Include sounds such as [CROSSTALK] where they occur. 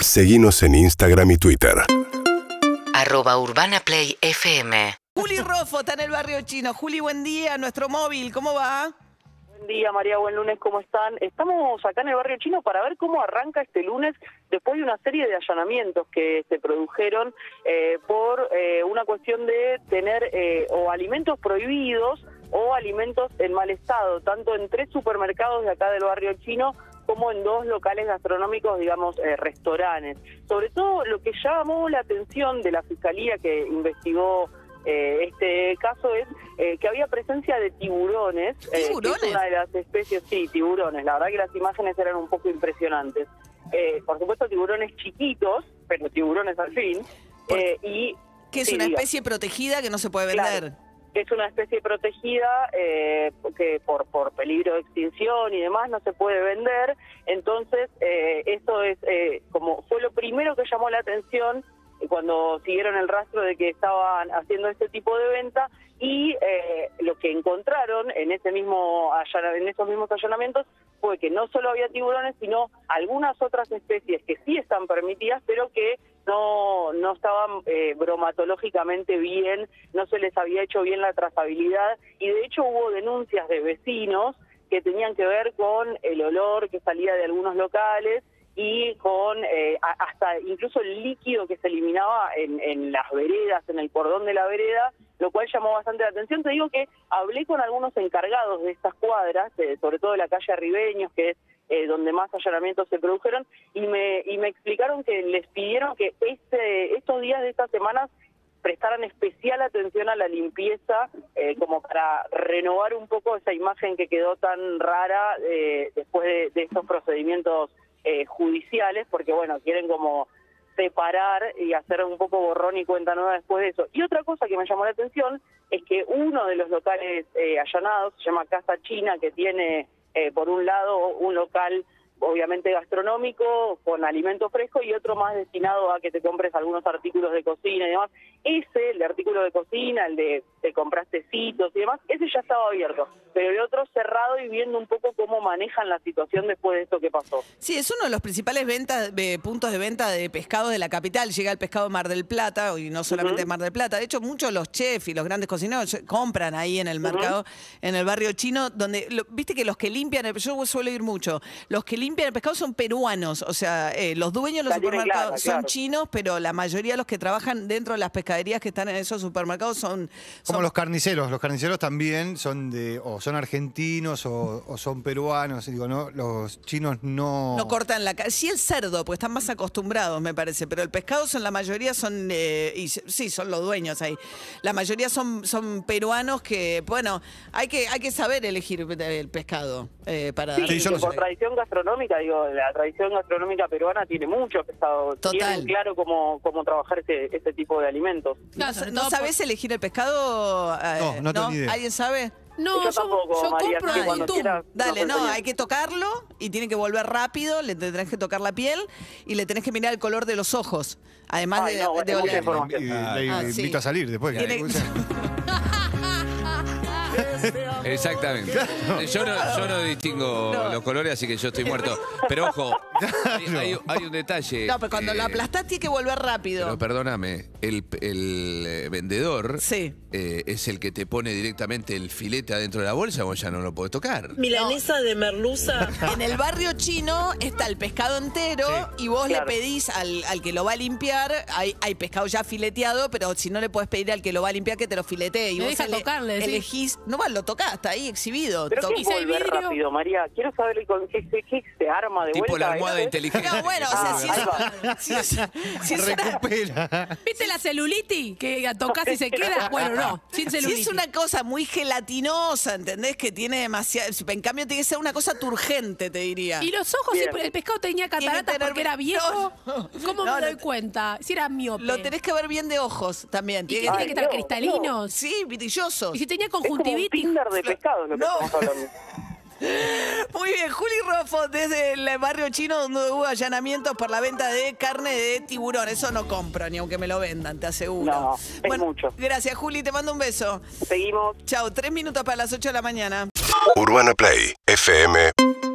Seguimos en Instagram y Twitter. Arroba Urbana Play FM. Juli Rofo está en el barrio chino. Juli, buen día. Nuestro móvil, ¿cómo va? Buen día, María, buen lunes, ¿cómo están? Estamos acá en el barrio chino para ver cómo arranca este lunes después de una serie de allanamientos que se produjeron eh, por eh, una cuestión de tener eh, o alimentos prohibidos o alimentos en mal estado, tanto en tres supermercados de acá del barrio chino como en dos locales gastronómicos, digamos, eh, restaurantes. Sobre todo lo que llamó la atención de la fiscalía que investigó eh, este caso es eh, que había presencia de tiburones. eh, es ¿Tiburones? una de las especies, sí, tiburones. La verdad que las imágenes eran un poco impresionantes. Eh, por supuesto, tiburones chiquitos, pero tiburones al fin. Eh, y Que es Sí, una diga. especie protegida que no se puede vender. Claro. Es una especie protegida eh, que por, por peligro de extinción y demás no se puede vender. Entonces, eh, eso es eh, como fue lo primero que llamó la atención cuando siguieron el rastro de que estaban haciendo este tipo de venta y eh, lo que encontraron en ese mismo en esos mismos allanamientos fue que no solo había tiburones sino algunas otras especies que sí están permitidas pero que no no estaban eh, bromatológicamente bien no se les había hecho bien la trazabilidad y de hecho hubo denuncias de vecinos que tenían que ver con el olor que salía de algunos locales y con eh, hasta incluso el líquido que se eliminaba en, en las veredas, en el cordón de la vereda, lo cual llamó bastante la atención. Te digo que hablé con algunos encargados de estas cuadras, eh, sobre todo de la calle Arribeños, que es eh, donde más allanamientos se produjeron, y me, y me explicaron que les pidieron que este, estos días de estas semanas prestaran especial atención a la limpieza, eh, como para renovar un poco esa imagen que quedó tan rara eh, después de, de estos procedimientos eh, judiciales, porque bueno, quieren como separar y hacer un poco borrón y cuenta nueva después de eso. Y otra cosa que me llamó la atención es que uno de los locales eh, allanados se llama Casa China, que tiene eh, por un lado un local obviamente gastronómico con alimento fresco y otro más destinado a que te compres algunos artículos de cocina y demás. Ese, el de artículo de cocina, el de te compras tecitos y demás, ese ya estaba abierto, pero el otro cerrado y viendo un poco cómo manejan la situación después de esto que pasó. Sí, es uno de los principales ventas, eh, puntos de venta de pescado de la capital. Llega el pescado de Mar del Plata, y no solamente de Mar del Plata. De hecho, muchos de los chefs y los grandes cocineros compran ahí en el mercado, en el barrio chino, donde, lo- viste que los que limpian, yo suelo ir mucho, los que limpian el pescado son peruanos. O sea, eh, los dueños de los supermercados clara, son claro. chinos, pero la mayoría de los que trabajan dentro de las pescaderías que están en esos supermercados son... Como los carniceros, los carniceros también son de, o son argentinos o, o son peruanos, digo, no, los chinos no. No cortan la carne. Sí, el cerdo, porque están más acostumbrados, me parece. Pero el pescado son la mayoría son. eh, y sí, son los dueños ahí. La mayoría son, son peruanos que, bueno, hay que, hay que saber elegir el pescado eh, para Sí, darle- Sí, yo por sé. tradición gastronómica, digo, la tradición gastronómica peruana tiene mucho pescado. Total. Tienen claro cómo, cómo trabajar este, este tipo de alimentos. ¿No, Claro, no sabés elegir el pescado? Eh, No, no tengo idea. ¿Alguien sabe? No, Yo tampoco, yo María, compro cuando quieras- Dale, no, hay que tocarlo y tiene que volver rápido, le tenés que tocar la piel y le tenés que mirar el color de los ojos. Además Ay, de, no, de oler. le Ah, invito a salir después. [LAUGHS] Exactamente. Yo no, yo no distingo No. los colores, así que yo estoy muerto. Pero ojo, [LAUGHS] hay, hay- hay un detalle. No, pero cuando eh, lo aplastás tiene que volver rápido. Pero perdóname, el, el, eh, vendedor Sí. eh, es el que te pone directamente el filete adentro de la bolsa, vos ya no lo podés tocar. Milanesa de merluza. [LAUGHS] En el barrio chino está el pescado entero y vos Claro. le pedís al, al que lo va a limpiar, hay, hay pescado ya fileteado, pero si no le podés pedir al que lo va a limpiar que te lo filetee. Y Le vos deja tocarle, sí. elegís, no va, lo tocás, está ahí exhibido. Pero To- ¿qué Y si hay volver vidrio- rápido, María? Quiero saber con qué, qué, qué se arma de Tipo vuelta. la almohada ¿eh? inteligente. No, bueno, o sea, Ah, si ahí es, [LAUGHS] si es- si es una- Recupera. ¿Viste la celulitis? Que tocas y se queda. Bueno, no, sin Si es una cosa muy gelatinosa, ¿entendés? Que tiene demasiado. En cambio, tiene que ser una cosa turgente, te diría. Y los ojos, Bien. si el pescado tenía que cataratas tener- porque era viejo. No, ¿Cómo no, me doy cuenta? Si era miope. Lo tenés que ver bien de ojos también. ¿Y qué Tiene que estar cristalinos? Sí, brillosos. Y si tenía Es como un conjuntivitis. Tinder de pescado lo que No. estamos hablando. [LAUGHS] Muy bien, Juli Rofo, desde el barrio chino donde hubo allanamientos por la venta de carne de tiburón. Eso no compro, ni aunque me lo vendan, te aseguro. No, es mucho. Gracias, Juli, te mando un beso. Seguimos. Chao, tres minutos para las 8 de la mañana. UrbanaPlayFM.com